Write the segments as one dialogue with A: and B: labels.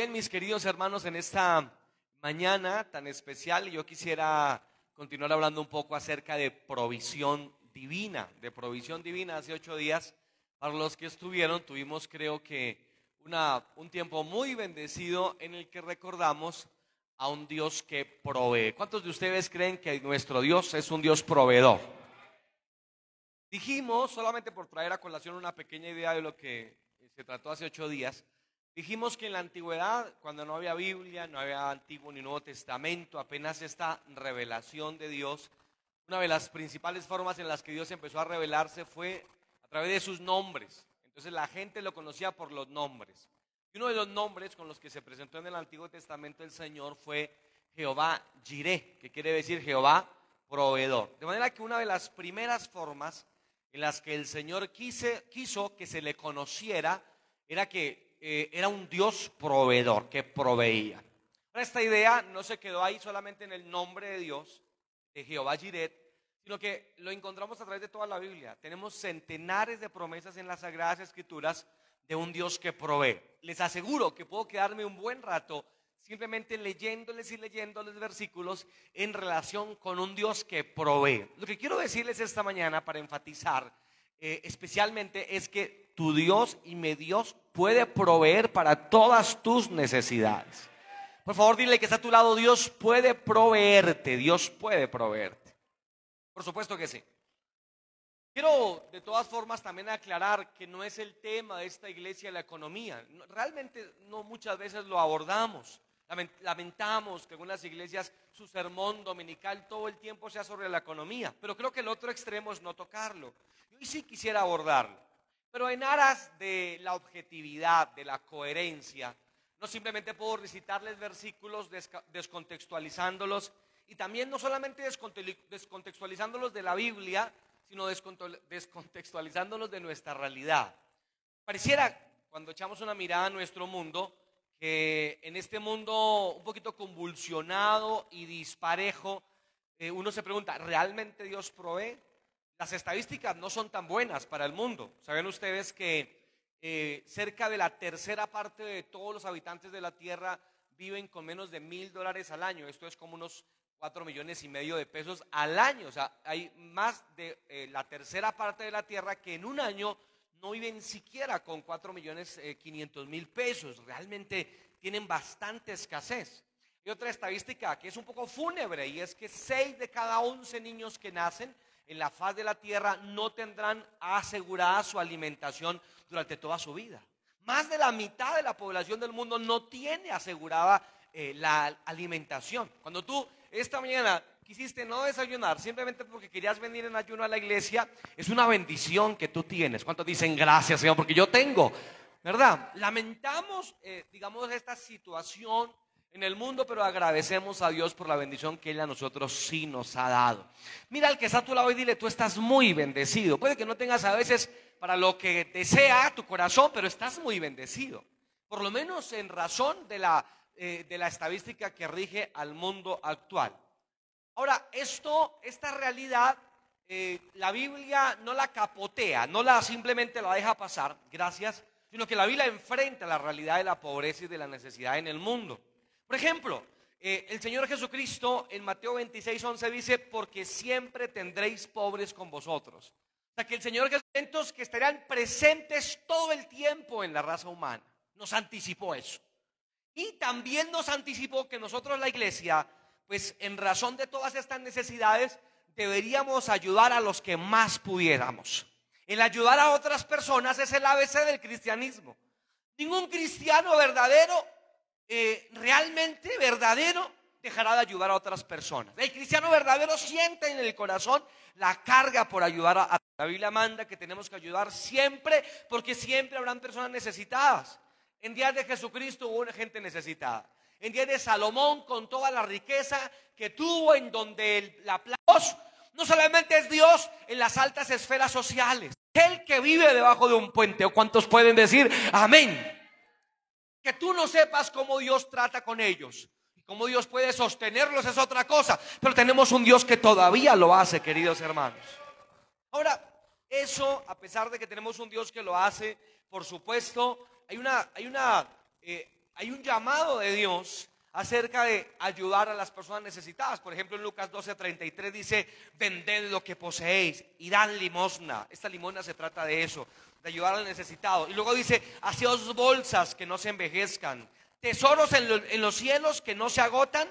A: Bien, mis queridos hermanos, en esta mañana tan especial yo quisiera continuar hablando un poco acerca de provisión divina, de provisión divina. Hace ocho días, para los que estuvieron, tuvimos creo que una, un tiempo muy bendecido en el que recordamos a un Dios que provee. ¿Cuántos de ustedes creen que nuestro Dios es un Dios proveedor? Dijimos, solamente por traer a colación una pequeña idea de lo que se trató hace ocho días, Dijimos que en la antigüedad, cuando no había Biblia, no había Antiguo ni Nuevo Testamento, apenas esta revelación de Dios, una de las principales formas en las que Dios empezó a revelarse fue a través de sus nombres. Entonces la gente lo conocía por los nombres. Y uno de los nombres con los que se presentó en el Antiguo Testamento el Señor fue Jehová Jireh, que quiere decir Jehová proveedor. De manera que una de las primeras formas en las que el Señor quiso que se le conociera era que eh, era un Dios proveedor que proveía. esta idea no se quedó ahí solamente en el nombre de Dios, de Jehová Jiret, sino que lo encontramos a través de toda la Biblia. Tenemos centenares de promesas en las Sagradas Escrituras de un Dios que provee. Les aseguro que puedo quedarme un buen rato simplemente leyéndoles y leyéndoles versículos en relación con un Dios que provee. Lo que quiero decirles esta mañana para enfatizar eh, especialmente es que tu Dios y mi Dios puede proveer para todas tus necesidades. Por favor, dile que está a tu lado, Dios puede proveerte, Dios puede proveerte. Por supuesto que sí. Quiero de todas formas también aclarar que no es el tema de esta iglesia la economía. Realmente no muchas veces lo abordamos. Lamentamos que algunas iglesias su sermón dominical todo el tiempo sea sobre la economía, pero creo que el otro extremo es no tocarlo. Yo sí quisiera abordarlo, pero en aras de la objetividad, de la coherencia, no simplemente puedo recitarles versículos descontextualizándolos y también no solamente descontextualizándolos de la Biblia, sino descontextualizándolos de nuestra realidad. Pareciera, cuando echamos una mirada a nuestro mundo, que en este mundo un poquito convulsionado y disparejo, eh, uno se pregunta, ¿realmente Dios provee? Las estadísticas no son tan buenas para el mundo. Saben ustedes que eh, cerca de la tercera parte de todos los habitantes de la Tierra viven con menos de mil dólares al año. Esto es como unos cuatro millones y medio de pesos al año. O sea, hay más de eh, la tercera parte de la Tierra que en un año no viven siquiera con 4 millones 500 eh, mil pesos, realmente tienen bastante escasez. Y otra estadística que es un poco fúnebre y es que 6 de cada 11 niños que nacen en la faz de la tierra no tendrán asegurada su alimentación durante toda su vida. Más de la mitad de la población del mundo no tiene asegurada eh, la alimentación. Cuando tú esta mañana quisiste no desayunar simplemente porque querías venir en ayuno a la iglesia, es una bendición que tú tienes. ¿Cuántos dicen gracias, Señor? Porque yo tengo, ¿verdad? Lamentamos, eh, digamos, esta situación en el mundo, pero agradecemos a Dios por la bendición que Él a nosotros sí nos ha dado. Mira al que está a tu lado y dile, tú estás muy bendecido. Puede que no tengas a veces para lo que desea tu corazón, pero estás muy bendecido. Por lo menos en razón de la, eh, de la estadística que rige al mundo actual. Ahora, esto, esta realidad, eh, la Biblia no la capotea, no la simplemente la deja pasar, gracias, sino que la Biblia enfrenta la realidad de la pobreza y de la necesidad en el mundo. Por ejemplo, eh, el Señor Jesucristo en Mateo 26, 11 dice, porque siempre tendréis pobres con vosotros. O sea, que el Señor Jesucristo que estarán presentes todo el tiempo en la raza humana. Nos anticipó eso. Y también nos anticipó que nosotros, la iglesia, pues en razón de todas estas necesidades, deberíamos ayudar a los que más pudiéramos. El ayudar a otras personas es el ABC del cristianismo. Ningún cristiano verdadero, eh, realmente verdadero, dejará de ayudar a otras personas. El cristiano verdadero siente en el corazón la carga por ayudar a, la Biblia manda que tenemos que ayudar siempre porque siempre habrán personas necesitadas. En días de Jesucristo hubo gente necesitada en día de Salomón con toda la riqueza que tuvo en donde la no solamente es Dios en las altas esferas sociales, el que vive debajo de un puente, o cuantos pueden decir amén. Que tú no sepas cómo Dios trata con ellos. Y cómo Dios puede sostenerlos es otra cosa. Pero tenemos un Dios que todavía lo hace, queridos hermanos. Ahora, eso, a pesar de que tenemos un Dios que lo hace, por supuesto, hay una, hay una eh, hay un llamado de Dios acerca de ayudar a las personas necesitadas. Por ejemplo, en Lucas 12:33 dice, vended lo que poseéis y dan limosna. Esta limosna se trata de eso, de ayudar al necesitado. Y luego dice, haceos bolsas que no se envejezcan, tesoros en, los cielos que no se agotan,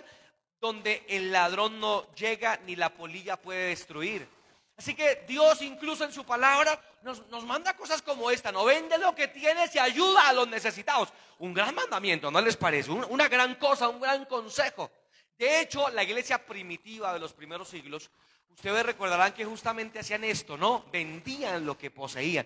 A: donde el ladrón no llega ni la polilla puede destruir. Así que Dios incluso en su palabra nos, manda cosas como esta, no vende lo que tienes y ayuda a los necesitados. Un gran mandamiento, ¿no les parece? una gran cosa, un gran consejo. De hecho, la iglesia primitiva de los primeros siglos Ustedes recordarán que justamente hacían esto, ¿no? Vendían lo que poseían.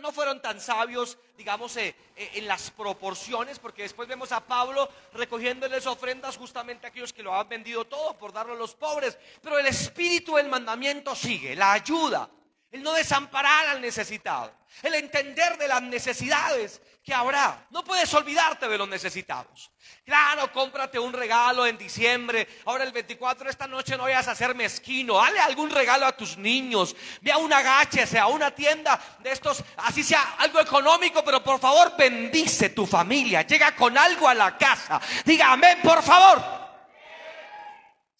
A: No, fueron tan sabios, digamos, eh, eh, en las proporciones, porque después vemos a Pablo recogiéndoles ofrendas justamente a aquellos que lo han vendido todo por darlo a los pobres. Pero el espíritu del mandamiento sigue, la ayuda, el no desamparar al necesitado, el entender de las necesidades que habrá. No puedes olvidarte de los necesitados. Claro, cómprate un regalo en diciembre. Ahora el 24 esta noche no vayas a ser mezquino. Dale algún regalo a tus niños. Ve a una gache, sea una tienda de estos, así sea algo económico, pero por favor bendice tu familia. Llega con algo a la casa. Diga amén, por favor.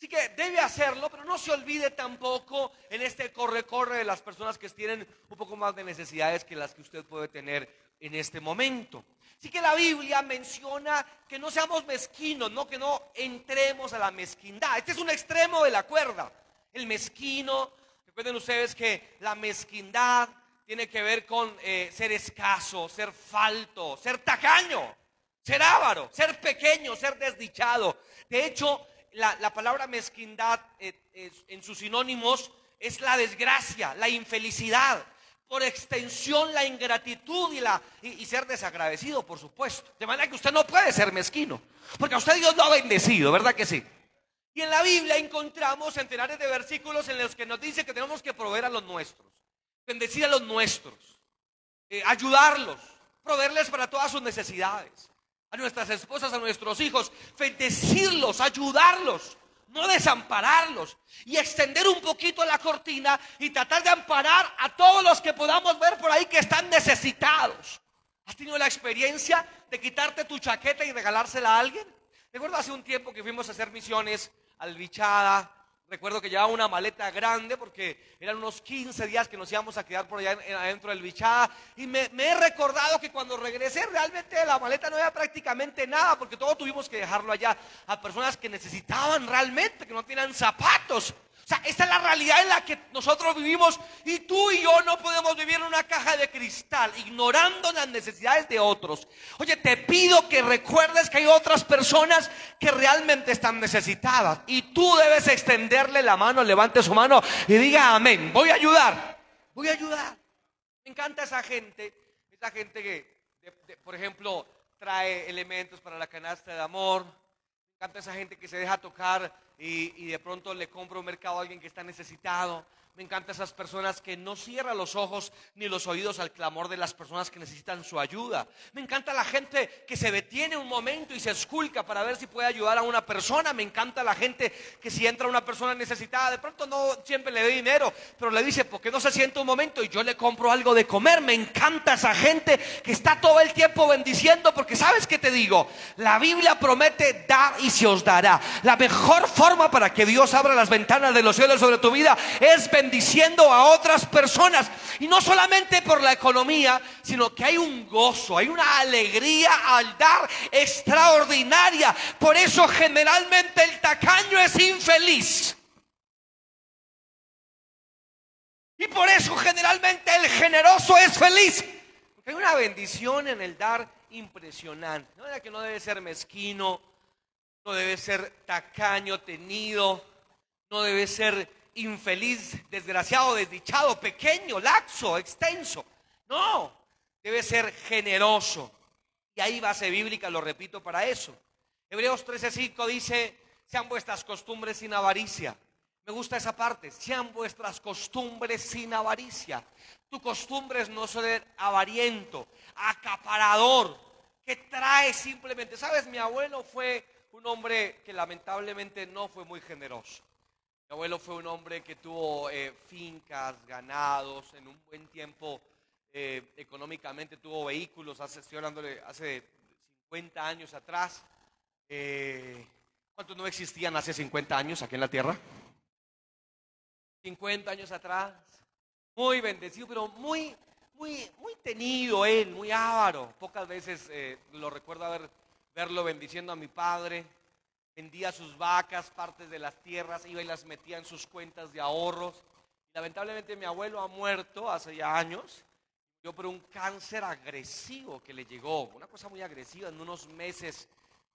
A: Así que debe hacerlo, pero no se olvide tampoco en este corre-corre de las personas que tienen un poco más de necesidades que las que usted puede tener en este momento. Así que la Biblia menciona que no seamos mezquinos, no que no entremos a la mezquindad. Este es un extremo de la cuerda. El mezquino, recuerden ustedes que la mezquindad tiene que ver con eh, ser escaso, ser falto, ser tacaño, ser avaro, ser pequeño, ser desdichado. De hecho, la, palabra mezquindad eh, en sus sinónimos es la desgracia, la infelicidad, por extensión la ingratitud y, la, y, ser desagradecido, por supuesto. De manera que usted no puede ser mezquino, porque a usted Dios lo ha bendecido, ¿verdad que sí? Y en la Biblia encontramos centenares de versículos en los que nos dice que tenemos que proveer a los nuestros, bendecir a los nuestros, eh, ayudarlos, proveerles para todas sus necesidades a nuestras esposas, a nuestros hijos, bendecirlos, ayudarlos, no desampararlos y extender un poquito la cortina y tratar de amparar a todos los que podamos ver por ahí que están necesitados. ¿Has tenido la experiencia de quitarte tu chaqueta y regalársela a alguien? Recuerdo hace un tiempo que fuimos a hacer misiones al Bichada, Recuerdo que llevaba una maleta grande porque eran unos 15 días que nos íbamos a quedar por allá adentro del bichada. Y me, me, he recordado que cuando regresé realmente la maleta no había prácticamente nada porque todo tuvimos que dejarlo allá a personas que necesitaban realmente, que no tenían zapatos. O sea, esta es la realidad en la que nosotros vivimos y tú y yo no podemos vivir en una caja de cristal ignorando las necesidades de otros. Oye, te pido que recuerdes que hay otras personas que realmente están necesitadas y tú debes extenderle la mano, levante su mano y diga amén. Voy a ayudar, voy a ayudar. Me encanta esa gente, esa gente que, por ejemplo, trae elementos para la canasta de amor. Encanta esa gente que se deja tocar y, de pronto le compro un mercado a alguien que está necesitado. Me encantan esas personas que no cierran los ojos ni los oídos al clamor de las personas que necesitan su ayuda. Me encanta la gente que se detiene un momento y se esculca para ver si puede ayudar a una persona. Me encanta la gente que si entra una persona necesitada, de pronto no siempre le dé dinero, pero le dice, ¿por qué no se siente un momento y yo le compro algo de comer? Me encanta esa gente que está todo el tiempo bendiciendo, porque sabes que te digo, la Biblia promete dar y se os dará. La mejor forma para que Dios abra las ventanas de los cielos sobre tu vida es bendecir bendiciendo a otras personas. Y no solamente por la economía, sino que hay un gozo, hay una alegría al dar extraordinaria. Por eso generalmente el tacaño es infeliz. Y por eso generalmente el generoso es feliz. Porque hay una bendición en el dar impresionante. No que no debe ser mezquino, no debe ser tacaño, tenido, no debe ser infeliz, desgraciado, desdichado, pequeño, laxo, extenso. No, debe ser generoso. Y ahí base bíblica, lo repito para eso. Hebreos 13:5 dice, sean vuestras costumbres sin avaricia. Me gusta esa parte, sean vuestras costumbres sin avaricia. Tu costumbre es no ser avariento, acaparador, que trae simplemente. Sabes, mi abuelo fue un hombre que lamentablemente no fue muy generoso. Mi abuelo fue un hombre que tuvo eh, fincas, ganados, en un buen tiempo eh, económicamente tuvo vehículos, hace, estoy hablando de hace 50 años atrás. Eh, ¿Cuántos no existían hace 50 años aquí en la tierra? 50 años atrás. Muy bendecido, pero muy, muy, muy tenido él, muy avaro. Pocas veces lo recuerdo haber, verlo bendiciendo a mi padre. Vendía sus vacas, partes de las tierras, iba y las metía en sus cuentas de ahorros. Lamentablemente mi abuelo ha muerto hace ya años. Yo por un cáncer agresivo que le llegó, una cosa muy agresiva, en unos meses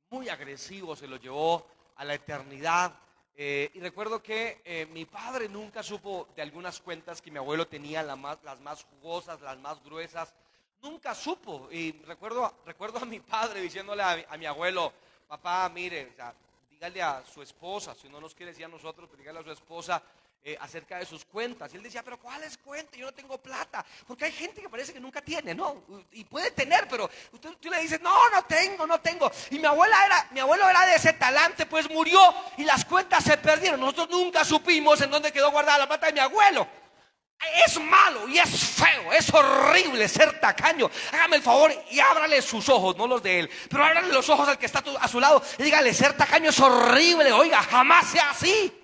A: muy agresivo se lo llevó a la eternidad. Eh, y recuerdo que eh, mi padre nunca supo de algunas cuentas que mi abuelo tenía, las más, las más jugosas, las más gruesas. Nunca supo. Y recuerdo, recuerdo a mi padre diciéndole a, mi abuelo, papá, mire, dígale a su esposa, si no nos quiere decir a nosotros, pero dígale a su esposa eh, acerca de sus cuentas. Y él decía, pero ¿cuáles cuentas? Yo no tengo plata. Porque hay gente que parece que nunca tiene, ¿no? Y puede tener, pero usted, tú le dices, no, no tengo, no tengo. Y mi abuela era, mi abuelo era de ese talante, pues murió y las cuentas se perdieron. Nosotros nunca supimos en dónde quedó guardada la plata de mi abuelo. Es malo y es feo, es horrible ser tacaño. Hágame el favor y ábrale sus ojos, no los de él, pero ábrale los ojos al que está a su lado y dígale, ser tacaño es horrible, oiga, jamás sea así.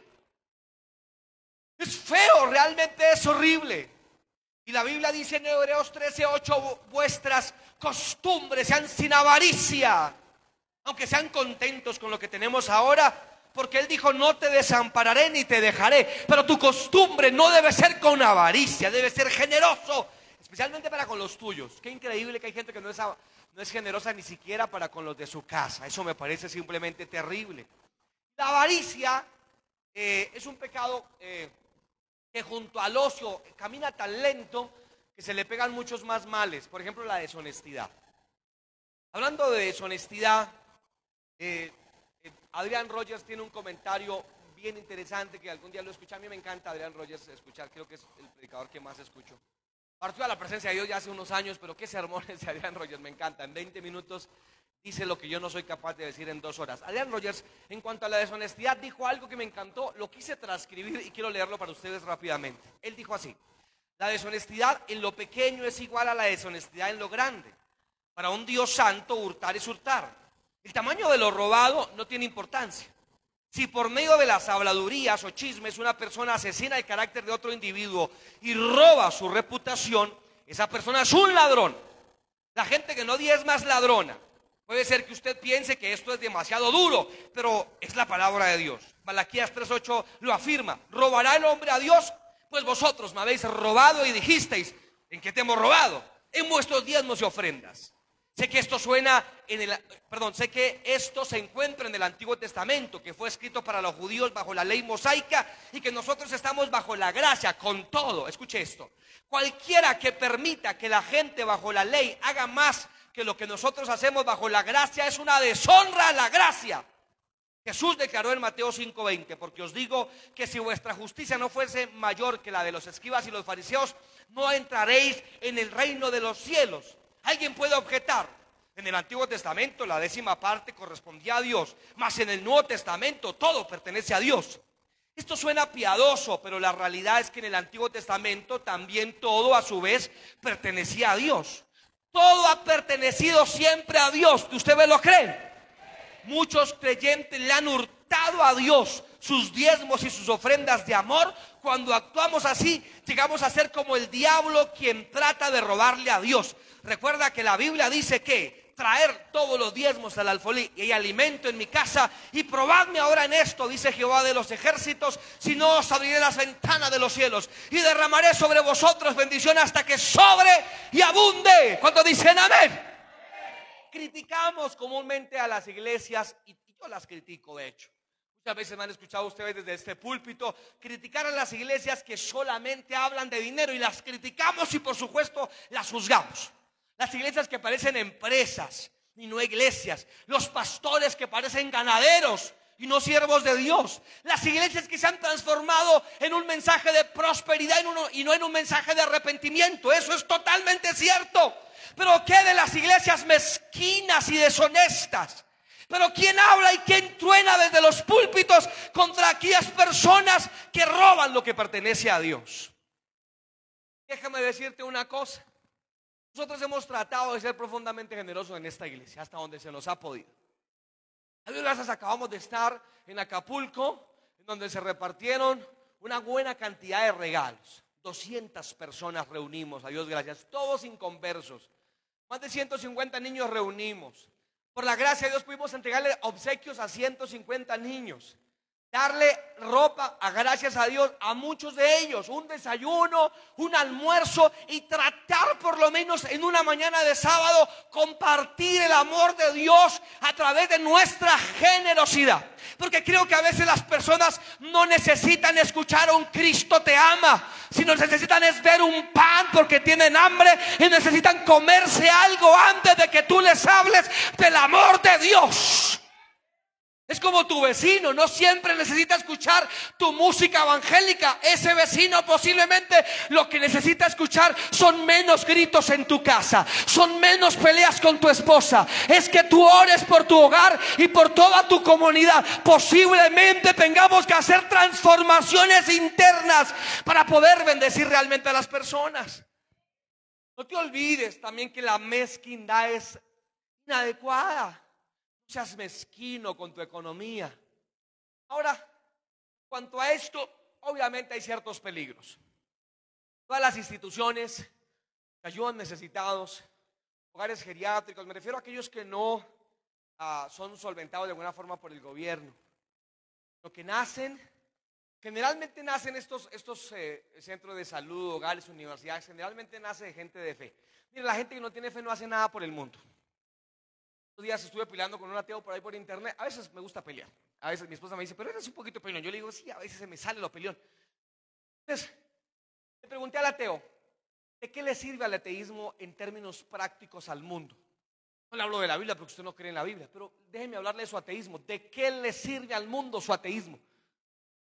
A: Es feo, realmente es horrible. Y la Biblia dice en Hebreos 13, 8, vuestras costumbres sean sin avaricia, aunque sean contentos con lo que tenemos ahora, porque Él dijo, no te desampararé ni te dejaré, pero tu costumbre no debe ser con avaricia, debe ser generoso, especialmente para con los tuyos. Qué increíble que hay gente que no es, generosa ni siquiera para con los de su casa, eso me parece simplemente terrible. La avaricia eh, es un pecado... Eh, que junto al ocio camina tan lento que se le pegan muchos más males. Por ejemplo, la deshonestidad. Hablando de deshonestidad, eh, Adrián Rogers tiene un comentario bien interesante que algún día lo escuché. A mí me encanta Adrián Rogers escuchar, creo que es el predicador que más escucho. Partió a la presencia de Dios ya hace unos años, pero qué sermones de Adrián Rogers, me encanta. En 20 minutos dice lo que yo no soy capaz de decir en dos horas. Adrian Rogers, en cuanto a la deshonestidad, dijo algo que me encantó, lo quise transcribir y quiero leerlo para ustedes rápidamente. Él dijo así, la deshonestidad en lo pequeño es igual a la deshonestidad en lo grande. Para un Dios santo, hurtar es hurtar. El tamaño de lo robado no tiene importancia. Si por medio de las habladurías o chismes una persona asesina el carácter de otro individuo y roba su reputación, esa persona es un ladrón. La gente que no diezma es ladrona. Puede ser que usted piense que esto es demasiado duro, pero es la palabra de Dios. Malaquías 3.8 lo afirma. ¿Robará el hombre a Dios? Pues vosotros me habéis robado y dijisteis, ¿en qué te hemos robado? En vuestros diezmos y ofrendas. Sé que esto suena en el, perdón, sé que esto se encuentra en el Antiguo Testamento, que fue escrito para los judíos bajo la ley mosaica y que nosotros estamos bajo la gracia con todo. Escuche esto. Cualquiera que permita que la gente bajo la ley haga más que lo que nosotros hacemos bajo la gracia es una deshonra a la gracia. Jesús declaró en Mateo 5:20, porque os digo que si vuestra justicia no fuese mayor que la de los escribas y los fariseos, no entraréis en el reino de los cielos. Alguien puede objetar, en el Antiguo Testamento la décima parte correspondía a Dios, mas en el Nuevo Testamento todo pertenece a Dios. Esto suena piadoso, pero la realidad es que en el Antiguo Testamento también todo a su vez pertenecía a Dios. Todo ha pertenecido siempre a Dios. ¿Usted me lo cree? Muchos creyentes le han hurtado a Dios sus diezmos y sus ofrendas de amor. Cuando actuamos así, llegamos a ser como el diablo quien trata de robarle a Dios. Recuerda que la Biblia dice que traer todos los diezmos al alfolí y alimento en mi casa y probadme ahora en esto, dice Jehová de los ejércitos, si no os abriré las ventanas de los cielos y derramaré sobre vosotros bendición hasta que sobre y abunde. Cuando dicen amén. Criticamos comúnmente a las iglesias y yo las critico de hecho. Muchas veces me han escuchado ustedes desde este púlpito criticar a las iglesias que solamente hablan de dinero y las criticamos y por supuesto las juzgamos. Las iglesias que parecen empresas y no iglesias. Los pastores que parecen ganaderos y no siervos de Dios. Las iglesias que se han transformado en un mensaje de prosperidad y no en un mensaje de arrepentimiento. Eso es totalmente cierto. Pero ¿qué de las iglesias mezquinas y deshonestas? Pero ¿quién habla y quién truena desde los púlpitos contra aquellas personas que roban lo que pertenece a Dios? Déjame decirte una cosa. Nosotros hemos tratado de ser profundamente generosos en esta iglesia, hasta donde se nos ha podido. A Dios gracias, acabamos de estar en Acapulco, donde se repartieron una buena cantidad de regalos. 200 personas reunimos, a Dios gracias, todos inconversos. Más de 150 niños reunimos. Por la gracia de Dios pudimos entregarle obsequios a 150 niños darle ropa a gracias a Dios a muchos de ellos, un desayuno, un almuerzo y tratar por lo menos en una mañana de sábado compartir el amor de Dios a través de nuestra generosidad. Porque creo que a veces las personas no necesitan escuchar un Cristo te ama, sino necesitan es ver un pan porque tienen hambre y necesitan comerse algo antes de que tú les hables del amor de Dios. Es como tu vecino, no siempre necesita escuchar tu música evangélica. Ese vecino posiblemente lo que necesita escuchar son menos gritos en tu casa, son menos peleas con tu esposa. Es que tú ores por tu hogar y por toda tu comunidad. Posiblemente tengamos que hacer transformaciones internas para poder bendecir realmente a las personas. No te olvides también que la mezquindad es inadecuada seas mezquino con tu economía. Ahora, cuanto a esto, obviamente hay ciertos peligros. Todas las instituciones que ayudan necesitados, hogares geriátricos, me refiero a aquellos que no ah, son solventados de alguna forma por el gobierno, lo que nacen, generalmente nacen estos, estos eh, centros de salud, hogares, universidades, generalmente nace de gente de fe. Mira, la gente que no tiene fe no hace nada por el mundo días estuve peleando con un ateo por ahí por internet. A veces me gusta pelear. A veces mi esposa me dice, pero eres un poquito peleón. Yo le digo, sí, a veces se me sale lo peleón. Entonces, le pregunté al ateo, ¿de qué le sirve al ateísmo en términos prácticos al mundo? No le hablo de la Biblia porque usted no cree en la Biblia, pero déjeme hablarle de su ateísmo. ¿De qué le sirve al mundo su ateísmo?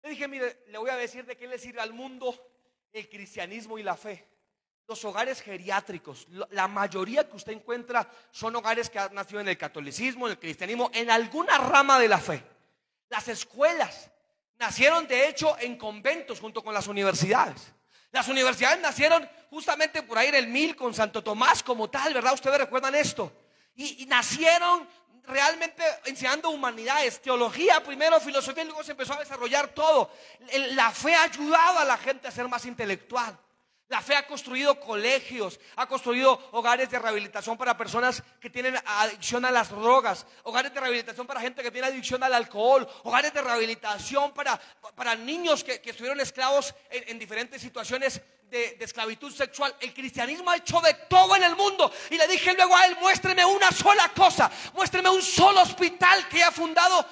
A: Le dije, mire, le voy a decir de qué le sirve al mundo el cristianismo y la fe. Los hogares geriátricos, la mayoría que usted encuentra son hogares que han nacido en el catolicismo, en el cristianismo, en alguna rama de la fe. Las escuelas nacieron de hecho en conventos junto con las universidades. Las universidades nacieron justamente por ahí en el mil con Santo Tomás como tal, ¿verdad? Ustedes recuerdan esto. Y, y nacieron realmente enseñando humanidades, teología primero, filosofía y luego se empezó a desarrollar todo. La fe ha ayudado a la gente a ser más intelectual. La fe ha construido colegios, ha construido hogares de rehabilitación para personas que tienen adicción a las drogas, hogares de rehabilitación para gente que tiene adicción al alcohol, hogares de rehabilitación para, para niños que, estuvieron esclavos en diferentes situaciones de, esclavitud sexual. El cristianismo ha hecho de todo en el mundo. Y le dije luego a él, muéstreme una sola cosa, muéstreme un solo hospital que ha fundado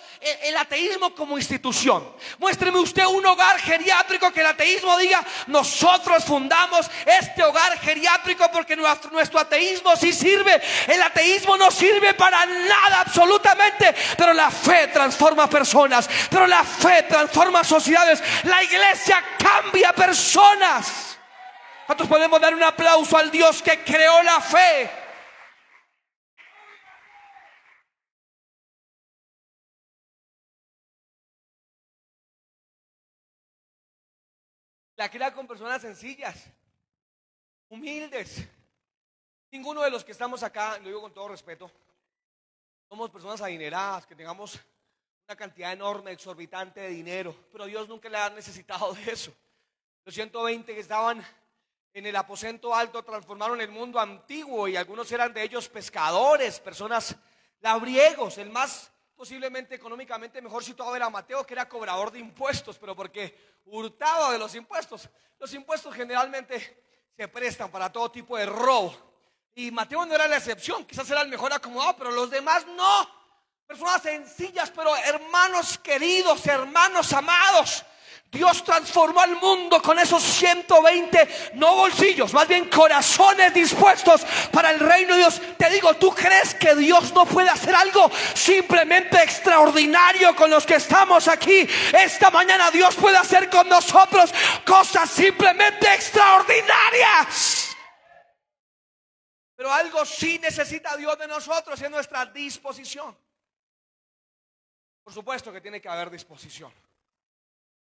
A: el, ateísmo como institución. Muéstreme usted un hogar geriátrico que el ateísmo diga, nosotros fundamos este hogar geriátrico porque nuestro, ateísmo sí sirve. El ateísmo no sirve para nada absolutamente, pero la fe transforma personas, pero la fe transforma sociedades. La iglesia cambia personas. ¿Cuántos podemos dar un aplauso al Dios que creó la fe? La crea con personas sencillas, humildes. Ninguno de los que estamos acá, lo digo con todo respeto, somos personas adineradas, que tengamos una cantidad enorme, exorbitante de dinero, pero Dios nunca le ha necesitado de eso. Los 120 que estaban en el aposento alto transformaron el mundo antiguo y algunos eran de ellos pescadores, personas labriegos. El más posiblemente económicamente mejor situado era Mateo, que era cobrador de impuestos, pero porque hurtaba de los impuestos. Los impuestos generalmente se prestan para todo tipo de robo. Y Mateo no era la excepción, quizás era el mejor acomodado, pero los demás no. Personas sencillas, pero hermanos queridos, hermanos amados. Dios transformó al mundo con esos 120, no bolsillos, más bien corazones dispuestos para el reino de Dios. Te digo, ¿tú crees que Dios no puede hacer algo simplemente extraordinario con los que estamos aquí? Esta mañana Dios puede hacer con nosotros cosas simplemente extraordinarias. Pero algo sí necesita Dios de nosotros en nuestra disposición. Por supuesto que tiene que haber disposición.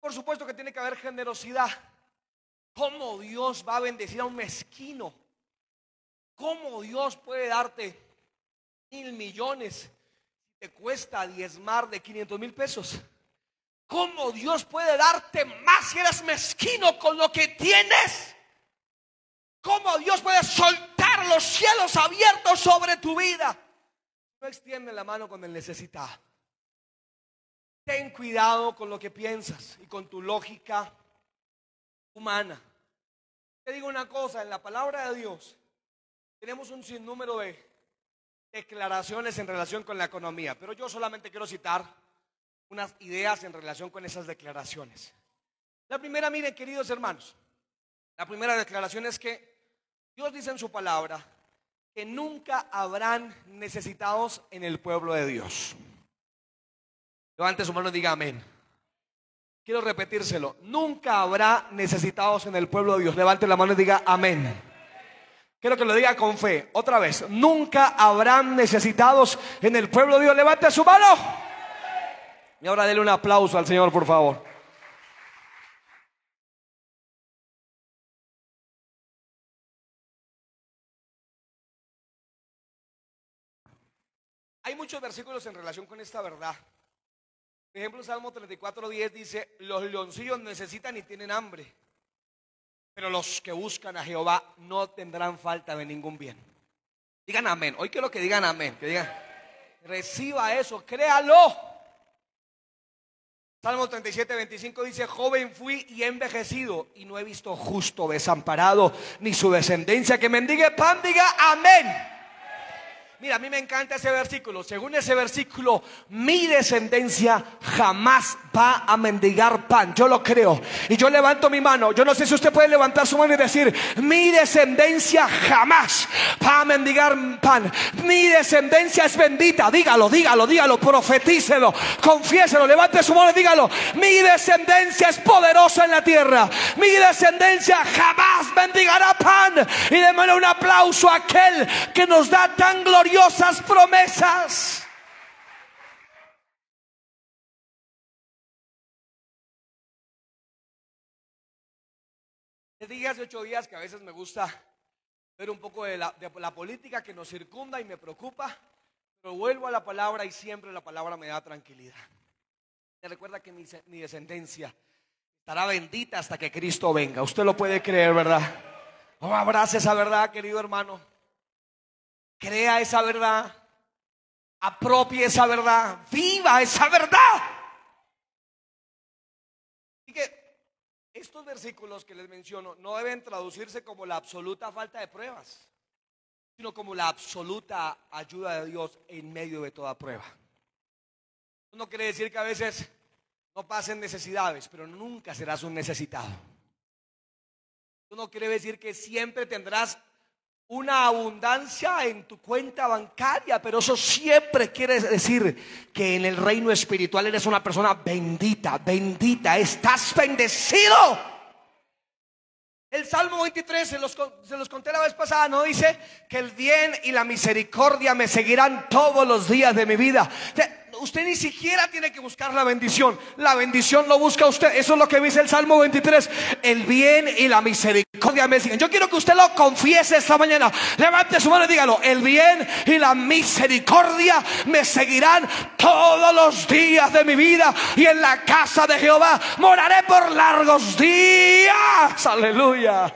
A: Por supuesto que tiene que haber generosidad. ¿Cómo Dios va a bendecir a un mezquino? ¿Cómo Dios puede darte mil millones si te cuesta diezmar de 500 mil pesos? ¿Cómo Dios puede darte más si eres mezquino con lo que tienes? ¿Cómo Dios puede soltar los cielos abiertos sobre tu vida? No extiende la mano con el necesitado. Ten cuidado con lo que piensas y con tu lógica humana. Te digo una cosa, en la palabra de Dios tenemos un sinnúmero de declaraciones en relación con la economía, pero yo solamente quiero citar unas ideas en relación con esas declaraciones. La primera, miren, queridos hermanos, la primera declaración es que Dios dice en su palabra que nunca habrán necesitados en el pueblo de Dios. Levante su mano y diga amén. Quiero repetírselo. Nunca habrá necesitados en el pueblo de Dios. Levante la mano y diga amén. Quiero que lo diga con fe. Otra vez. Nunca habrán necesitados en el pueblo de Dios. Levante su mano. Y ahora dele un aplauso al Señor, por favor. Hay muchos versículos en relación con esta verdad. Por ejemplo, Salmo 34.10 dice, los leoncillos necesitan y tienen hambre, pero los que buscan a Jehová no tendrán falta de ningún bien. Digan amén. Hoy quiero que digan amén, que digan, reciba eso, créalo. Salmo 37, 25 dice, joven fui y he envejecido y no he visto justo desamparado ni su descendencia que mendigue pan, diga amén. Mira, a mí me encanta ese versículo. Según ese versículo, mi descendencia jamás va a mendigar pan. Yo lo creo. Y yo levanto mi mano. Yo no sé si usted puede levantar su mano y decir, mi descendencia jamás va a mendigar pan. Mi descendencia es bendita. Dígalo, dígalo, dígalo. Profetícelo. Confiéselo. Levante su mano y dígalo. Mi descendencia es poderosa en la tierra. Mi descendencia jamás mendigará pan. Y démosle un aplauso a aquel que nos da tan glorioso promesas. Les dije hace ocho días que a veces me gusta ver un poco de la, política que nos circunda y me preocupa, pero vuelvo a la palabra y siempre la palabra me da tranquilidad. Me recuerda que mi, mi descendencia estará bendita hasta que Cristo venga. Usted lo puede creer, ¿verdad? Oh, abrace esa verdad, querido hermano. Crea esa verdad. Apropie esa verdad. Viva esa verdad. Y que estos versículos que les menciono no deben traducirse como la absoluta falta de pruebas, sino como la absoluta ayuda de Dios en medio de toda prueba. No quiere decir que a veces no pasen necesidades, pero nunca serás un necesitado. Eso no quiere decir que siempre tendrás una abundancia en tu cuenta bancaria, pero eso siempre quiere decir que en el reino espiritual eres una persona bendita, bendita, estás bendecido. El Salmo 23, se los, se los, conté la vez pasada, no dice que el bien y la misericordia me seguirán todos los días de mi vida usted ni siquiera tiene que buscar la bendición. La bendición lo busca usted. Eso es lo que dice el Salmo 23. El bien y la misericordia me siguen. Yo quiero que usted lo confiese esta mañana. Levante su mano y dígalo. El bien y la misericordia me seguirán todos los días de mi vida. Y en la casa de Jehová moraré por largos días. Aleluya.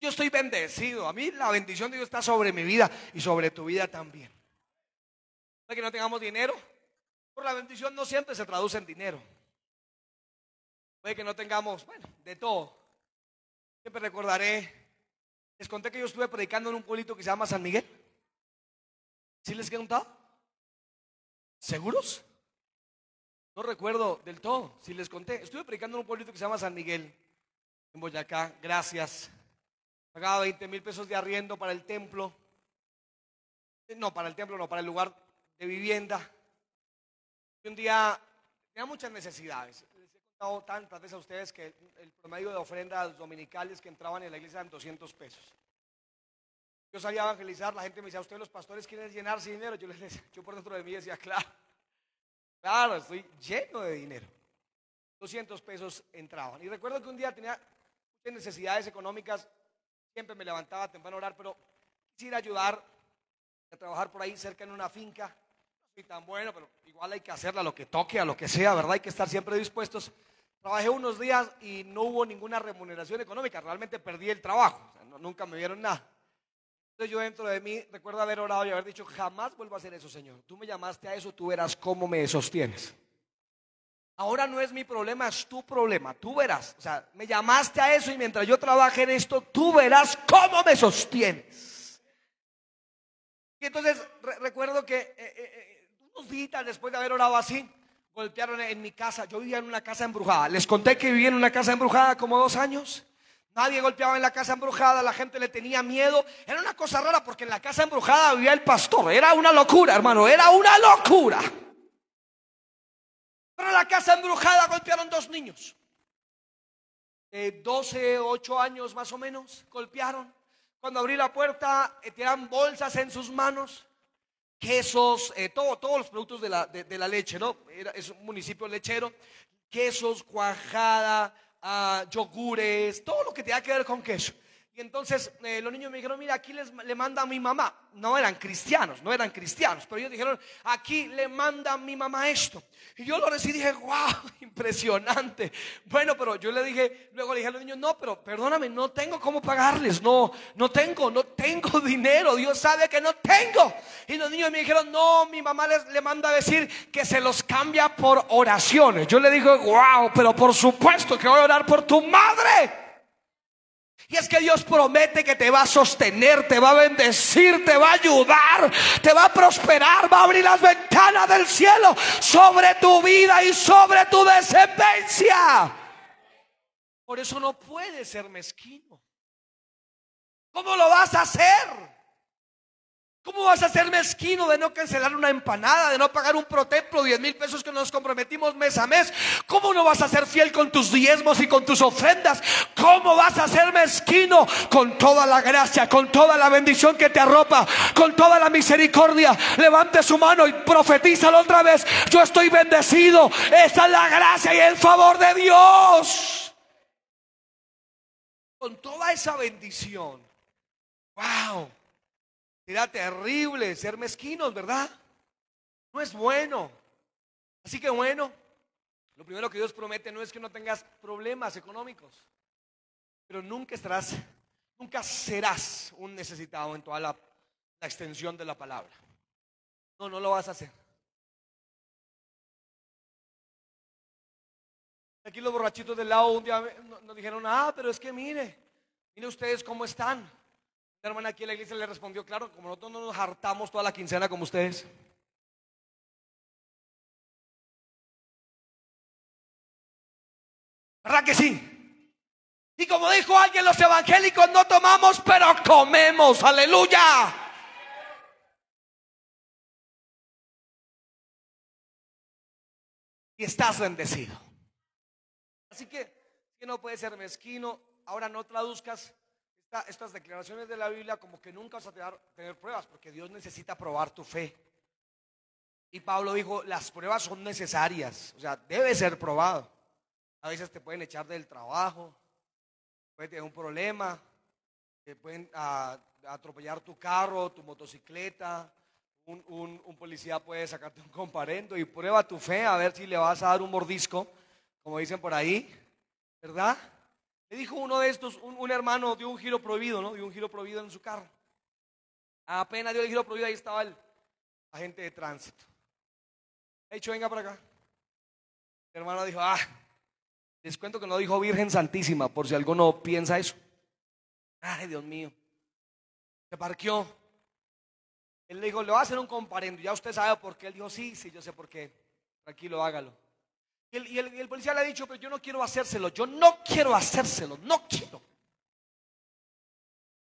A: Yo estoy bendecido. A mí la bendición de Dios está sobre mi vida y sobre tu vida también. Puede que no tengamos dinero. Por la bendición no siempre se traduce en dinero. Puede que no tengamos, bueno, de todo. Siempre recordaré, les conté que yo estuve predicando en un pueblito que se llama San Miguel. ¿Sí les he contado? ¿Seguros? No recuerdo del todo, si les conté. Estuve predicando en un pueblito que se llama San Miguel, en Boyacá, gracias. Pagaba 20 mil pesos de arriendo para el templo. No, para el templo, no, para el lugar de vivienda. Y un día tenía muchas necesidades. Les he contado tantas veces a ustedes que el, promedio de ofrendas dominicales que entraban en la iglesia eran 200 pesos. Yo salía evangelizar, la gente me decía, ¿ustedes los pastores quieren llenarse dinero? Yo les yo por dentro de mí decía, claro, claro, estoy lleno de dinero. 200 pesos entraban. Y recuerdo que un día tenía necesidades económicas, siempre me levantaba temprano a orar, pero quisiera ayudar a trabajar por ahí cerca en una finca. Soy tan bueno, pero igual hay que hacerla lo que toque, a lo que sea, ¿verdad? Hay que estar siempre dispuestos. Trabajé unos días y no hubo ninguna remuneración económica, realmente perdí el trabajo, nunca me dieron nada. Entonces yo dentro de mí recuerdo haber orado y haber dicho, jamás vuelvo a hacer eso, Señor. Tú me llamaste a eso, tú verás cómo me sostienes. Ahora no es mi problema, es tu problema. Tú verás. O sea, me llamaste a eso y mientras yo trabaje en esto, tú verás cómo me sostienes. Y entonces recuerdo que eh, eh, eh, unos días después de haber orado así, golpearon en mi casa. Yo vivía en una casa embrujada. Les conté que vivía en una casa embrujada como dos años. Nadie golpeaba en la casa embrujada, la gente le tenía miedo. Era una cosa rara porque en la casa embrujada vivía el pastor. Era una locura, hermano, era una locura. Pero en la casa embrujada golpearon dos niños. De 12, 8 años más o menos, golpearon. Cuando abrí la puerta, eh, tenían bolsas en sus manos, quesos, eh, todo, todos los productos de la, de, la leche, ¿no? Era, es un municipio lechero. Quesos, cuajada, uh, yogures, todo lo que tenga que ver con queso. Y entonces eh, los niños me dijeron, mira, aquí les, le manda a mi mamá. No eran cristianos, no eran cristianos, pero ellos dijeron, aquí le manda a mi mamá esto. Y yo lo recibí y dije, wow, impresionante. Bueno, pero yo le dije, luego le dije a los niños, no, pero perdóname, no tengo cómo pagarles, no, no tengo, no tengo dinero, Dios sabe que no tengo. Y los niños me dijeron, no, mi mamá les, le manda a decir que se los cambia por oraciones. Yo le dije, wow, pero por supuesto que voy a orar por tu madre. Y es que Dios promete que te va a sostener, te va a bendecir, te va a ayudar, te va a prosperar, va a abrir las ventanas del cielo sobre tu vida y sobre tu descendencia. Por eso no puedes ser mezquino. ¿Cómo lo vas a hacer? ¿Cómo vas a ser mezquino de no cancelar una empanada, de no pagar un protemplo, 10 mil pesos que nos comprometimos mes a mes? ¿Cómo no vas a ser fiel con tus diezmos y con tus ofrendas? ¿Cómo vas a ser mezquino con toda la gracia, con toda la bendición que te arropa, con toda la misericordia? Levante su mano y profetízalo otra vez. Yo estoy bendecido. Esa es la gracia y el favor de Dios. Con toda esa bendición. Wow. Era terrible ser mezquinos, ¿verdad? No es bueno. Así que bueno, lo primero que Dios promete no es que no tengas problemas económicos, pero nunca estarás, nunca serás un necesitado en toda la, extensión de la palabra. No, no lo vas a hacer. Aquí los borrachitos del lado un día nos dijeron, ah, pero es que mire, mire ustedes cómo están. Hermana aquí en la iglesia le respondió, claro, como nosotros no nos hartamos toda la quincena como ustedes. ¿Verdad que sí? Y como dijo alguien, los evangélicos no tomamos, pero comemos. Aleluya. Y estás bendecido. Así que, que no puede ser mezquino. Ahora no traduzcas estas declaraciones de la Biblia como que nunca vas a tener, pruebas, porque Dios necesita probar tu fe. Y Pablo dijo, las pruebas son necesarias, o sea, debe ser probado. A veces te pueden echar del trabajo, puede tener un problema, te pueden ah, atropellar tu carro, tu motocicleta, un, un, policía puede sacarte un comparendo y prueba tu fe a ver si le vas a dar un mordisco, como dicen por ahí, ¿verdad? Me dijo uno de estos, un, hermano dio un giro prohibido, ¿no? Dio un giro prohibido en su carro. Apenas dio el giro prohibido, ahí estaba el agente de tránsito. He dicho, venga para acá. El hermano dijo, ah, les cuento que no dijo Virgen Santísima, por si alguno piensa eso. Ay, Dios mío. Se parqueó. Él le dijo, le va a hacer un comparendo. Ya usted sabe por qué. Él dijo, sí, sí, yo sé por qué. Tranquilo, hágalo. Y el, policía le ha dicho, pero yo no quiero hacérselo, yo no quiero hacérselo, no quiero.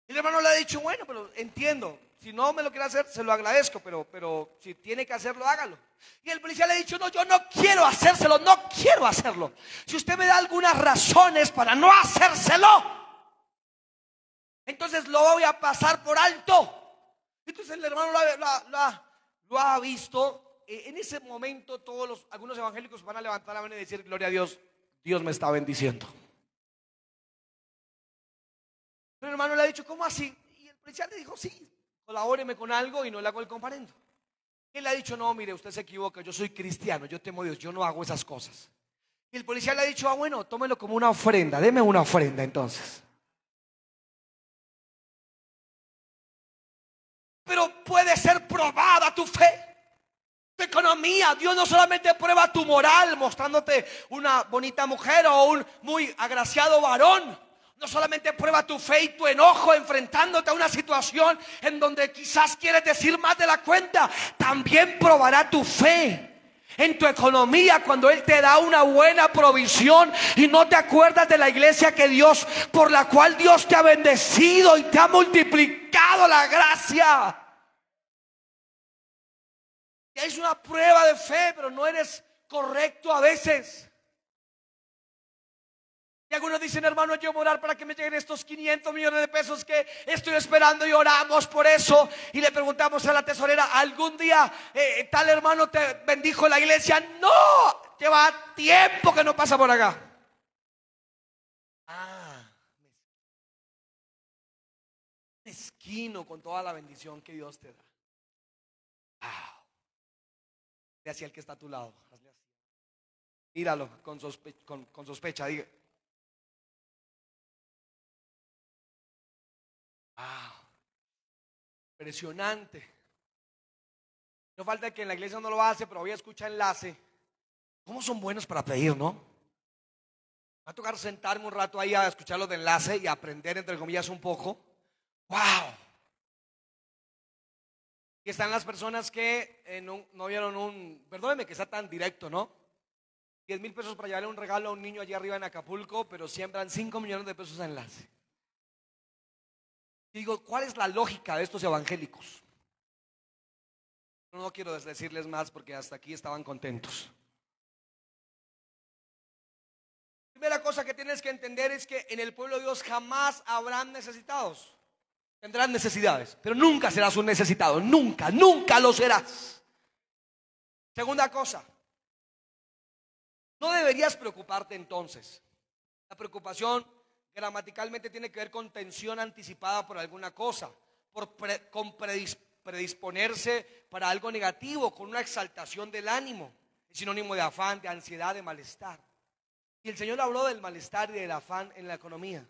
A: Y el hermano le ha dicho, bueno, pero entiendo, si no me lo quiere hacer, se lo agradezco, pero, pero si tiene que hacerlo, hágalo. Y el policía le ha dicho, no, yo no quiero hacérselo, no quiero hacerlo. Si usted me da algunas razones para no hacérselo, entonces lo voy a pasar por alto. Entonces el hermano lo ha visto eh, en ese momento todos los, algunos evangélicos van a levantar la mano y decir, gloria a Dios, Dios me está bendiciendo. Pero el hermano le ha dicho, ¿cómo así? Y el policía le dijo, sí, colabóreme con algo y no le hago el comparendo. Él le ha dicho, no, mire, usted se equivoca, yo soy cristiano, yo temo a Dios, yo no hago esas cosas. Y el policía le ha dicho, ah, bueno, tómelo como una ofrenda, deme una ofrenda entonces. Pero puede ser probada tu fe, economía. Dios no solamente prueba tu moral mostrándote una bonita mujer o un muy agraciado varón. No solamente prueba tu fe y tu enojo enfrentándote a una situación en donde quizás quieres decir más de la cuenta, también probará tu fe en tu economía cuando Él te da una buena provisión y no te acuerdas de la iglesia que Dios, por la cual Dios te ha bendecido y te ha multiplicado la gracia. Es una prueba de fe, pero no eres correcto a veces. Y algunos dicen, hermano, yo voy a orar para que me lleguen estos 500 millones de pesos que estoy esperando y oramos por eso. Y le preguntamos a la tesorera, ¿algún día eh, tal hermano te bendijo la iglesia? No, lleva tiempo que no pasa por acá. Ah, mezquino con toda la bendición que Dios te da. Wow. Hacia el que está a tu lado. Míralo con, con, sospecha. Diga. Impresionante. No falta que en la iglesia no lo hace, pero hoy escucha enlace. ¿Cómo son buenos para pedir, no? Va a tocar sentarme un rato ahí a escuchar los de enlace y aprender, entre comillas, un poco. ¡Wow! Están las personas que no vieron un. Perdóneme que sea tan directo, ¿no? 10 mil pesos para llevarle un regalo a un niño allí arriba en Acapulco, pero siembran 5 millones de pesos en enlace digo, ¿cuál es la lógica de estos evangélicos? No quiero decirles más porque hasta aquí estaban contentos. Primera cosa que tienes que entender es que en el pueblo de Dios jamás habrán necesitados. Tendrán necesidades, pero nunca serás un necesitado. Nunca, nunca lo serás. Segunda cosa, no deberías preocuparte entonces. La preocupación gramaticalmente tiene que ver con tensión anticipada por alguna cosa, por con predisponerse para algo negativo, con una exaltación del ánimo. Es sinónimo de afán, de ansiedad, de malestar. Y el Señor habló del malestar y del afán en la economía.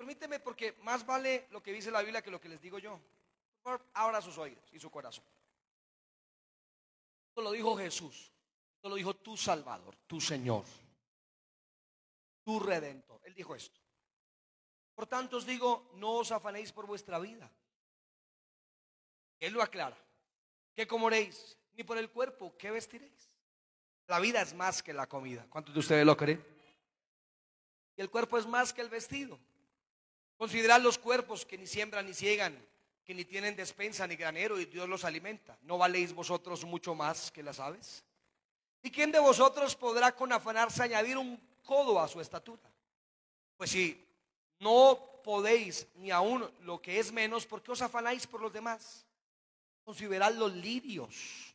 A: Permíteme porque más vale lo que dice la Biblia que lo que les digo yo. Por abra sus oídos y su corazón. Esto lo dijo Jesús. Esto lo dijo tu Salvador, tu Señor, tu Redentor. Él dijo esto. Por tanto os digo, no os afanéis por vuestra vida. Él lo aclara. ¿Qué comeréis? Ni por el cuerpo, ¿qué vestiréis? La vida es más que la comida. ¿Cuántos de ustedes lo creen? Y el cuerpo es más que el vestido. Considerad los cuerpos que ni siembran ni ciegan, que ni tienen despensa ni granero y Dios los alimenta. ¿No valéis vosotros mucho más que las aves? ¿Y quién de vosotros podrá con afanarse añadir un codo a su estatura? Pues si no podéis ni aún lo que es menos, porque os afanáis por los demás? Considerad los lirios.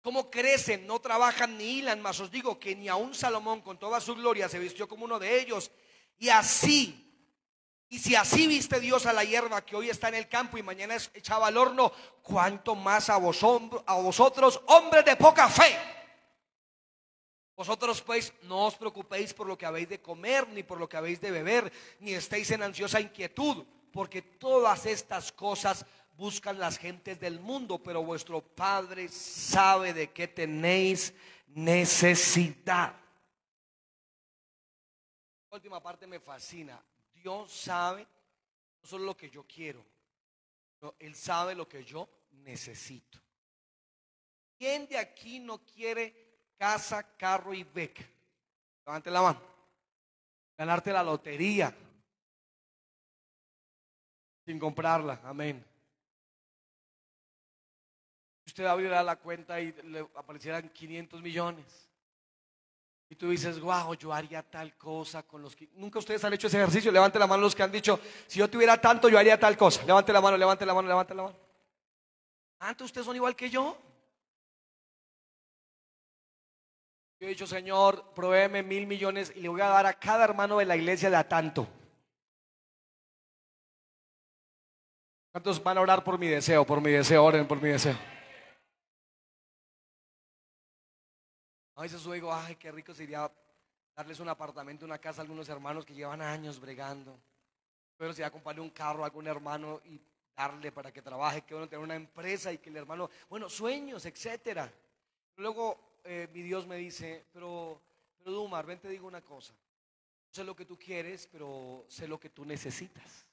A: ¿Cómo crecen? No trabajan ni hilan, mas os digo que ni aún Salomón con toda su gloria se vistió como uno de ellos. Y así, y si así viste Dios a la hierba que hoy está en el campo y mañana es echada al horno, cuánto más a, a vosotros, hombres de poca fe. Vosotros pues no os preocupéis por lo que habéis de comer, ni por lo que habéis de beber, ni estéis en ansiosa inquietud, porque todas estas cosas buscan las gentes del mundo, pero vuestro Padre sabe de qué tenéis necesidad. Última parte me fascina. Dios sabe no solo lo que yo quiero, Él sabe lo que yo necesito. ¿Quién de aquí no quiere casa, carro y beca. Levante la mano. Ganarte la lotería sin comprarla. Amén. Usted abrirá la cuenta y le aparecieran 500 millones. Y tú dices, wow, yo haría tal cosa con los que... Nunca ustedes han hecho ese ejercicio. Levante la mano los que han dicho, si yo tuviera tanto, yo haría tal cosa. Levante la mano, levante la mano, levante la mano. Antes ustedes son igual que yo. Yo he dicho, Señor, provéeme mil millones y le voy a dar a cada hermano de la iglesia de a tanto. ¿Cuántos van a orar por mi deseo? Por mi deseo, oren por mi deseo. A veces yo digo, ay, qué rico sería darles un apartamento, una casa a algunos hermanos que llevan años bregando. Pero si a comprarle un carro a algún hermano y darle para que trabaje, que uno tenga una empresa y que el hermano, bueno, sueños, etcétera. Luego eh, mi Dios me dice, pero, pero Dumar, ven te digo una cosa. sé lo que tú quieres, pero sé lo que tú necesitas.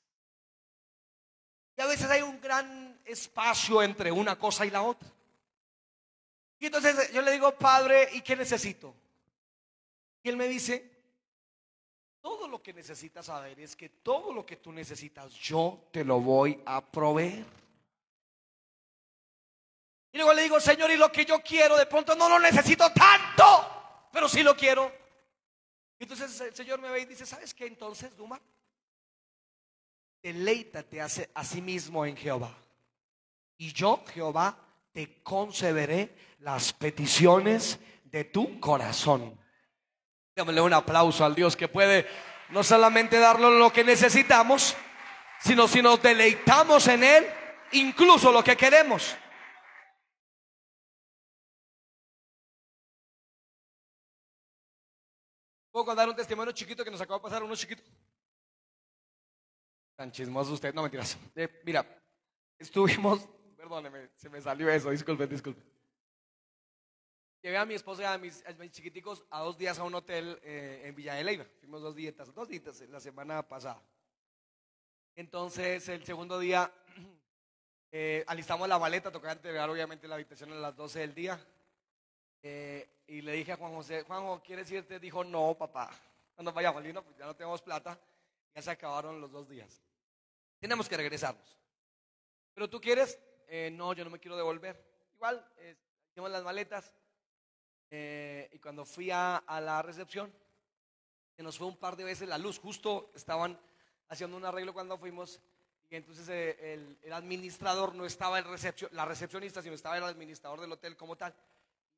A: Y a veces hay un gran espacio entre una cosa y la otra. Y entonces yo le digo, Padre, ¿y qué necesito? Y él me dice, todo lo que necesitas saber es que todo lo que tú necesitas yo te lo voy a proveer. Y luego le digo, Señor, y lo que yo quiero, de pronto no lo necesito tanto, pero sí lo quiero. Entonces el Señor me ve y dice, ¿sabes qué entonces, Duma? Deleítate a sí mismo en Jehová. Y yo, Jehová, te concederé las peticiones de tu corazón. Démosle un aplauso al Dios que puede no solamente darnos lo que necesitamos, sino si nos deleitamos en Él, incluso lo que queremos. ¿Puedo contar un testimonio chiquito que nos acaba de pasar, uno chiquito? Tan chismoso usted, no mentiras. Eh, mira, estuvimos, perdóneme, se me salió eso, disculpe, disculpe. Llevé a mi esposa y a mis, chiquiticos a dos días a un hotel eh, en Villa de Leyva. Fuimos dos dietas, dos días la semana pasada. Entonces, el segundo día, eh, alistamos la maleta, tocaba entregar obviamente la habitación a las 12 del día. Eh, y le dije a Juan José, Juan, ¿quieres irte? Dijo, no, papá. Cuando vaya Valino, pues ya no tenemos plata. Ya se acabaron los dos días. Tenemos que regresarnos. ¿Pero tú quieres? No, yo no me quiero devolver. Igual, hicimos las maletas eh, y cuando fui a, la recepción, se nos fue un par de veces la luz. Justo estaban haciendo un arreglo cuando fuimos. Y entonces eh, el, administrador no estaba el recepción, la recepcionista, sino estaba el administrador del hotel como tal.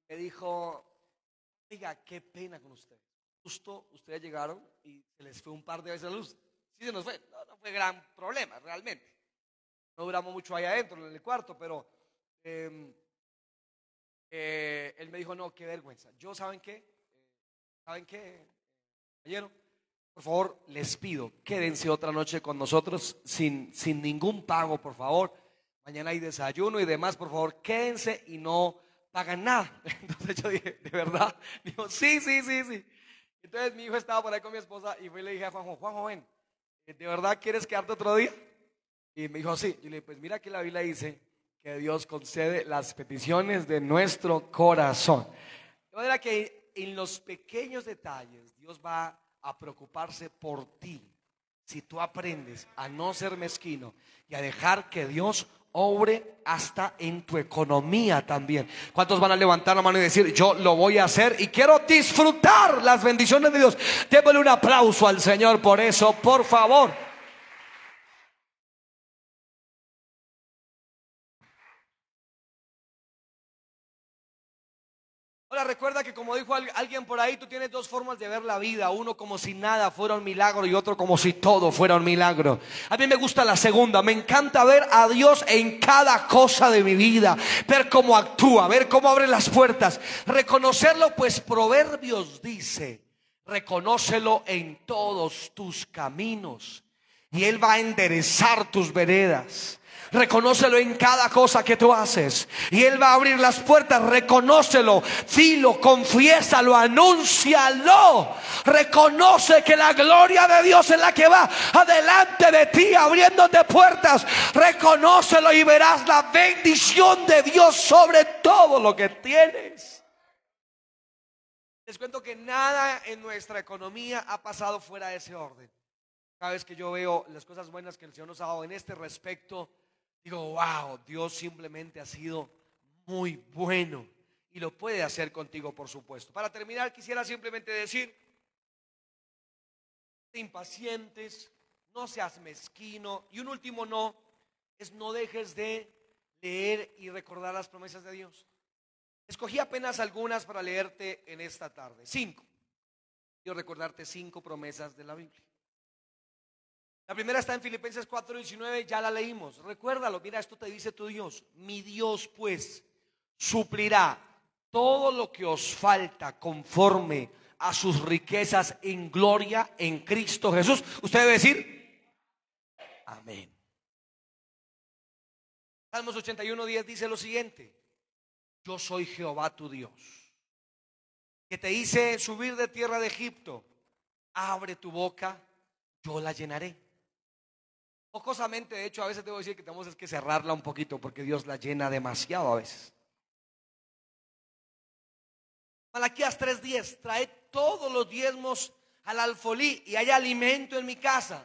A: Me dijo, diga, qué pena con ustedes. Justo ustedes llegaron y se les fue un par de veces la luz. Sí se nos fue. No, fue gran problema, realmente. No duramos mucho ahí adentro, en el cuarto, pero... Em, eh, él me dijo, no, qué vergüenza. Yo, ¿saben qué? Eh, ¿Saben qué, caballero? Por favor, les pido, quédense otra noche con nosotros sin, sin ningún pago, por favor. Mañana hay desayuno y demás, por favor, quédense y no pagan nada. Entonces yo dije, ¿de verdad? Dijo, sí, sí, sí, sí. Entonces mi hijo estaba por ahí con mi esposa y fui y le dije a Juanjo, Juanjo, ven, ¿de verdad quieres quedarte otro día? Y me dijo, sí. Y le dije, pues mira que la Biblia dice que Dios concede las peticiones de nuestro corazón. De manera que en los pequeños detalles Dios va a preocuparse por ti. Si tú aprendes a no ser mezquino y a dejar que Dios obre hasta en tu economía también. ¿Cuántos van a levantar la mano y decir, yo lo voy a hacer y quiero disfrutar las bendiciones de Dios? Démosle un aplauso al Señor por eso, por favor. Ahí, tú tienes dos formas de ver la vida. Uno como si nada fuera un milagro y otro como si todo fuera un milagro. A mí me gusta la segunda. Me encanta ver a Dios en cada cosa de mi vida. Ver cómo actúa, ver cómo abre las puertas. Reconocerlo, pues Proverbios dice, reconócelo en todos tus caminos. Y Él va a enderezar tus veredas. Reconócelo en cada cosa que tú haces. Y Él va a abrir las puertas. Reconócelo. Dilo, confiésalo, anúncialo. Reconoce que la gloria de Dios es la que va adelante de ti, abriéndote puertas. Reconócelo y verás la bendición de Dios sobre todo lo que tienes. Les cuento que nada en nuestra economía ha pasado fuera de ese orden. Cada vez que yo veo las cosas buenas que el Señor nos ha dado en este respecto, digo, wow, Dios simplemente ha sido muy bueno y lo puede hacer contigo, por supuesto. Para terminar, quisiera simplemente decir, impacientes, no seas mezquino y un último no es no dejes de leer y recordar las promesas de Dios. Escogí apenas algunas para leerte en esta tarde. Cinco. Quiero recordarte cinco promesas de la Biblia. La primera está en Filipenses 4:19, ya la leímos. Recuérdalo, mira, esto te dice tu Dios. Mi Dios pues suplirá todo lo que os falta conforme a sus riquezas en gloria en Cristo Jesús. Usted debe decir, amén. Salmos 81.10 dice lo siguiente, yo soy Jehová tu Dios, que te hice subir de tierra de Egipto, abre tu boca, yo la llenaré. Pocosamente, de hecho, a veces debo decir que tenemos que cerrarla un poquito porque Dios la llena demasiado a veces. Malaquías 3:10, trae todos los diezmos al alfolí y hay alimento en mi casa.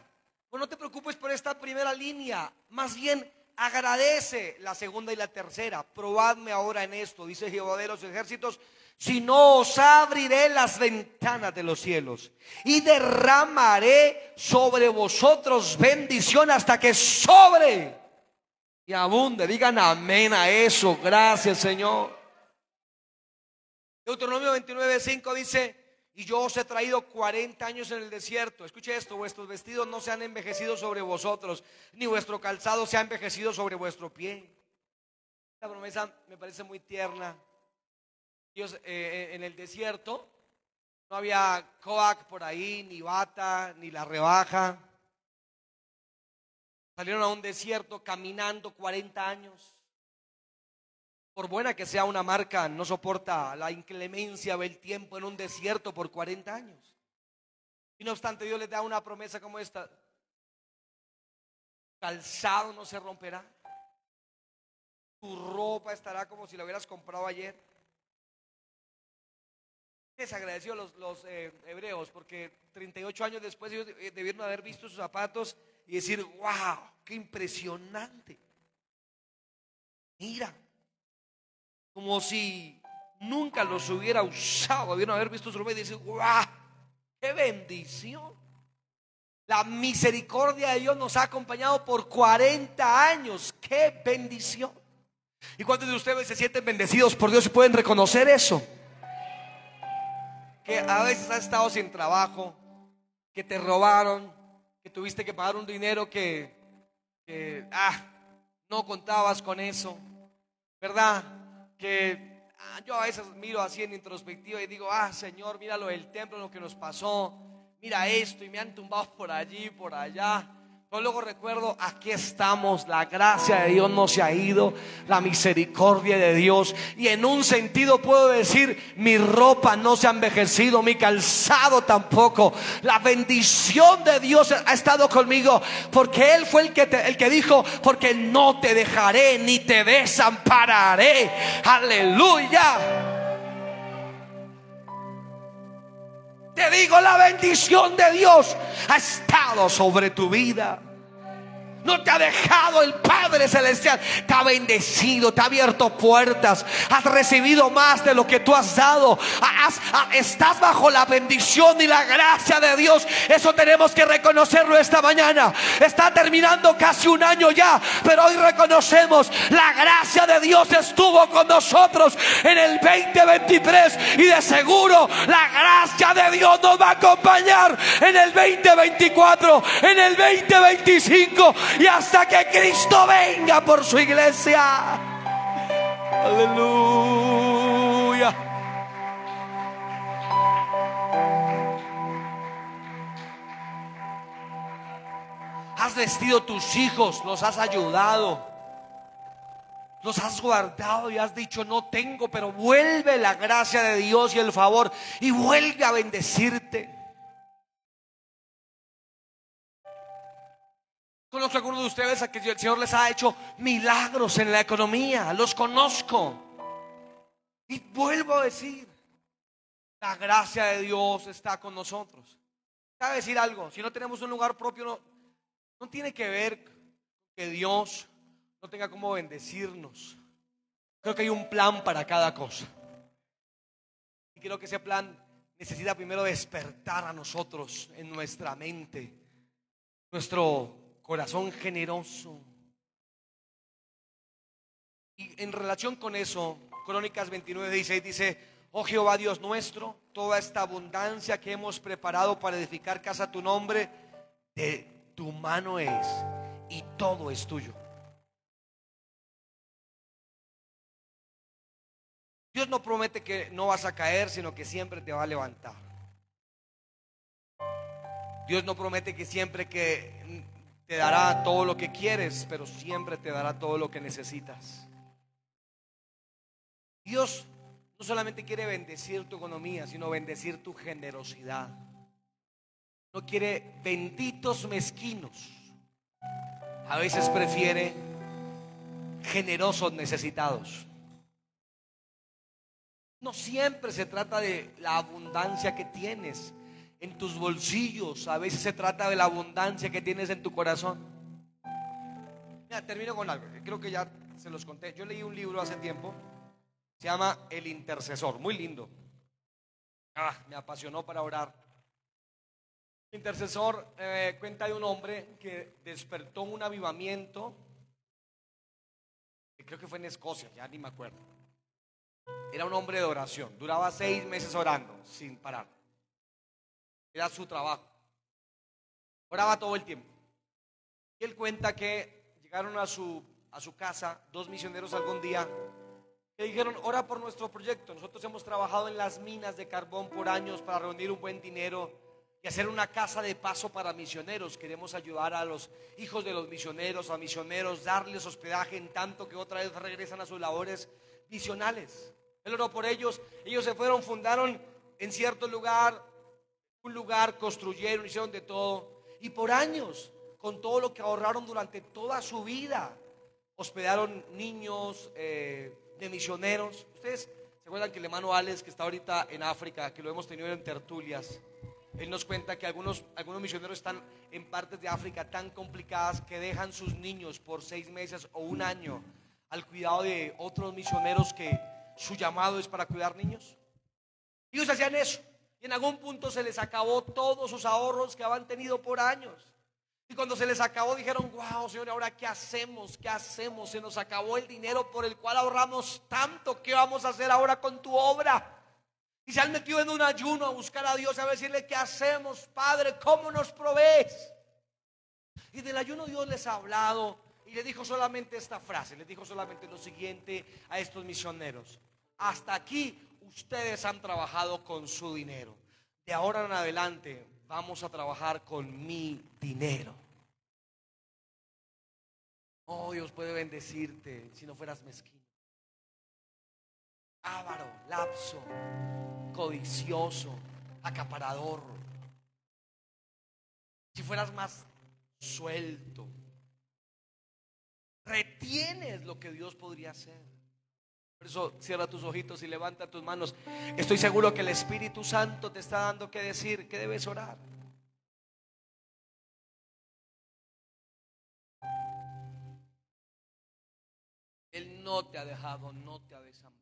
A: Pues no te preocupes por esta primera línea, más bien agradece la segunda y la tercera. Probadme ahora en esto, dice Jehová de los ejércitos, si no os abriré las ventanas de los cielos y derramaré sobre vosotros bendición hasta que sobre y abunde. Digan amén a eso. Gracias, Señor. Deuteronomio 29, 5 dice, y yo os he traído 40 años en el desierto. Escuche esto, vuestros vestidos no se han envejecido sobre vosotros, ni vuestro calzado se ha envejecido sobre vuestro pie. Esta promesa me parece muy tierna. Dios, eh, eh, en el desierto no había coac por ahí, ni bata, ni la rebaja. Salieron a un desierto caminando 40 años por buena que sea una marca, no soporta la inclemencia del tiempo en un desierto por 40 años. Y no obstante, Dios les da una promesa como esta. Calzado no se romperá. Tu ropa estará como si la hubieras comprado ayer. Les agradeció a los, los eh, hebreos porque 38 años después ellos debieron haber visto sus zapatos y decir, wow, qué impresionante. Mira, como si nunca los hubiera usado. Debieron haber visto su ropa y decir, ¡guau! ¡Qué bendición! La misericordia de Dios nos ha acompañado por 40 años. ¡Qué bendición! ¿Y cuántos de ustedes se sienten bendecidos por Dios y pueden reconocer eso? Que a veces has estado sin trabajo, que te robaron, que tuviste que pagar un dinero que, que ah, no contabas con eso, ¿verdad? que ah, yo a veces miro así en introspectiva y digo, ah, Señor, mira lo del templo, lo que nos pasó, mira esto, y me han tumbado por allí, por allá. Pero luego recuerdo, aquí estamos, la gracia de Dios no se ha ido, la misericordia de Dios. Y en un sentido puedo decir, mi ropa no se ha envejecido, mi calzado tampoco. La bendición de Dios ha estado conmigo, porque Él fue el que, el que dijo, porque no te dejaré ni te desampararé. Aleluya. Te digo, la bendición de Dios ha estado sobre tu vida. No te ha dejado el Padre Celestial. Te ha bendecido, te ha abierto puertas. Has recibido más de lo que tú has dado. estás bajo la bendición y la gracia de Dios. Eso tenemos que reconocerlo esta mañana. Está terminando casi un año ya. Pero hoy reconocemos la gracia de Dios estuvo con nosotros en el 2023. Y de seguro la gracia de Dios nos va a acompañar en el 2024, en el 2025 y hasta que Cristo venga por su iglesia. Aleluya. Has vestido tus hijos, los has ayudado. Los has guardado y has dicho, no tengo, pero vuelve la gracia de Dios y el favor y vuelve a bendecirte. Conozco a algunos de ustedes a que el Señor les ha hecho milagros en la economía. Los conozco. Y vuelvo a decir, la gracia de Dios está con nosotros. ¿Sabe decir algo? Si no tenemos un lugar propio, no, no tiene que ver que Dios no tenga cómo bendecirnos. Creo que hay un plan para cada cosa. Y creo que ese plan necesita primero despertar a nosotros en nuestra mente, nuestro corazón generoso. Y en relación con eso, Crónicas 29, 16 dice, oh Jehová Dios nuestro, toda esta abundancia que hemos preparado para edificar casa a tu nombre, de tu mano es y todo es tuyo. Dios no promete que no vas a caer, sino que siempre te va a levantar. Dios no promete que siempre que te dará todo lo que quieres, pero siempre te dará todo lo que necesitas. Dios no solamente quiere bendecir tu economía, sino bendecir tu generosidad. No quiere benditos mezquinos. A veces prefiere generosos necesitados. No siempre se trata de la abundancia que tienes en tus bolsillos, a veces se trata de la abundancia que tienes en tu corazón. Mira, termino con algo, creo que ya se los conté. Yo leí un libro hace tiempo, se llama El Intercesor, muy lindo. Ah, me apasionó para orar. Intercesor eh, cuenta de un hombre que despertó un avivamiento, creo que fue en Escocia, ya ni me acuerdo era un hombre de oración. Duraba seis meses orando sin parar. Era su trabajo. Oraba todo el tiempo. Y él cuenta que llegaron a su, a su casa dos misioneros algún día que dijeron, ora por nuestro proyecto. Nosotros hemos trabajado en las minas de carbón por años para reunir un buen dinero y hacer una casa de paso para misioneros. Queremos ayudar a los hijos de los misioneros, a misioneros, darles hospedaje en tanto que otra vez regresan a sus labores misionales. Él oró por ellos. Ellos se fueron, fundaron en cierto lugar, un lugar, construyeron, hicieron de todo. Y por años, con todo lo que ahorraron durante toda su vida, hospedaron niños eh, de misioneros. Ustedes se acuerdan que el hermano Alex, que está ahorita en África, que lo hemos tenido en tertulias, él nos cuenta que algunos, algunos misioneros están en partes de África tan complicadas que dejan sus niños por seis meses o un año al cuidado de otros misioneros que su llamado es para cuidar niños. Ellos hacían eso. En algún punto se les acabó todos sus ahorros que habían tenido por años. Y cuando se les acabó dijeron, wow, Señor, ¿ahora qué hacemos? ¿Qué hacemos? Se nos acabó el dinero por el cual ahorramos tanto. ¿Qué vamos a hacer ahora con tu obra? Y se han metido en un ayuno a buscar a Dios, a decirle, ¿qué hacemos, Padre? ¿Cómo nos provees? Y del ayuno Dios les ha hablado y le dijo solamente esta frase, le dijo solamente lo siguiente a estos misioneros. Hasta aquí ustedes han trabajado con su dinero. De ahora en adelante vamos a trabajar con mi dinero. Oh, Dios puede bendecirte si no fueras mezquino. Ávaro, lapso, codicioso, acaparador. Si fueras más suelto, retienes lo que Dios podría hacer. Por eso cierra tus ojitos y levanta tus manos. Estoy seguro que el Espíritu Santo te está dando que decir que debes orar. Él no te ha dejado, no te ha desamparado.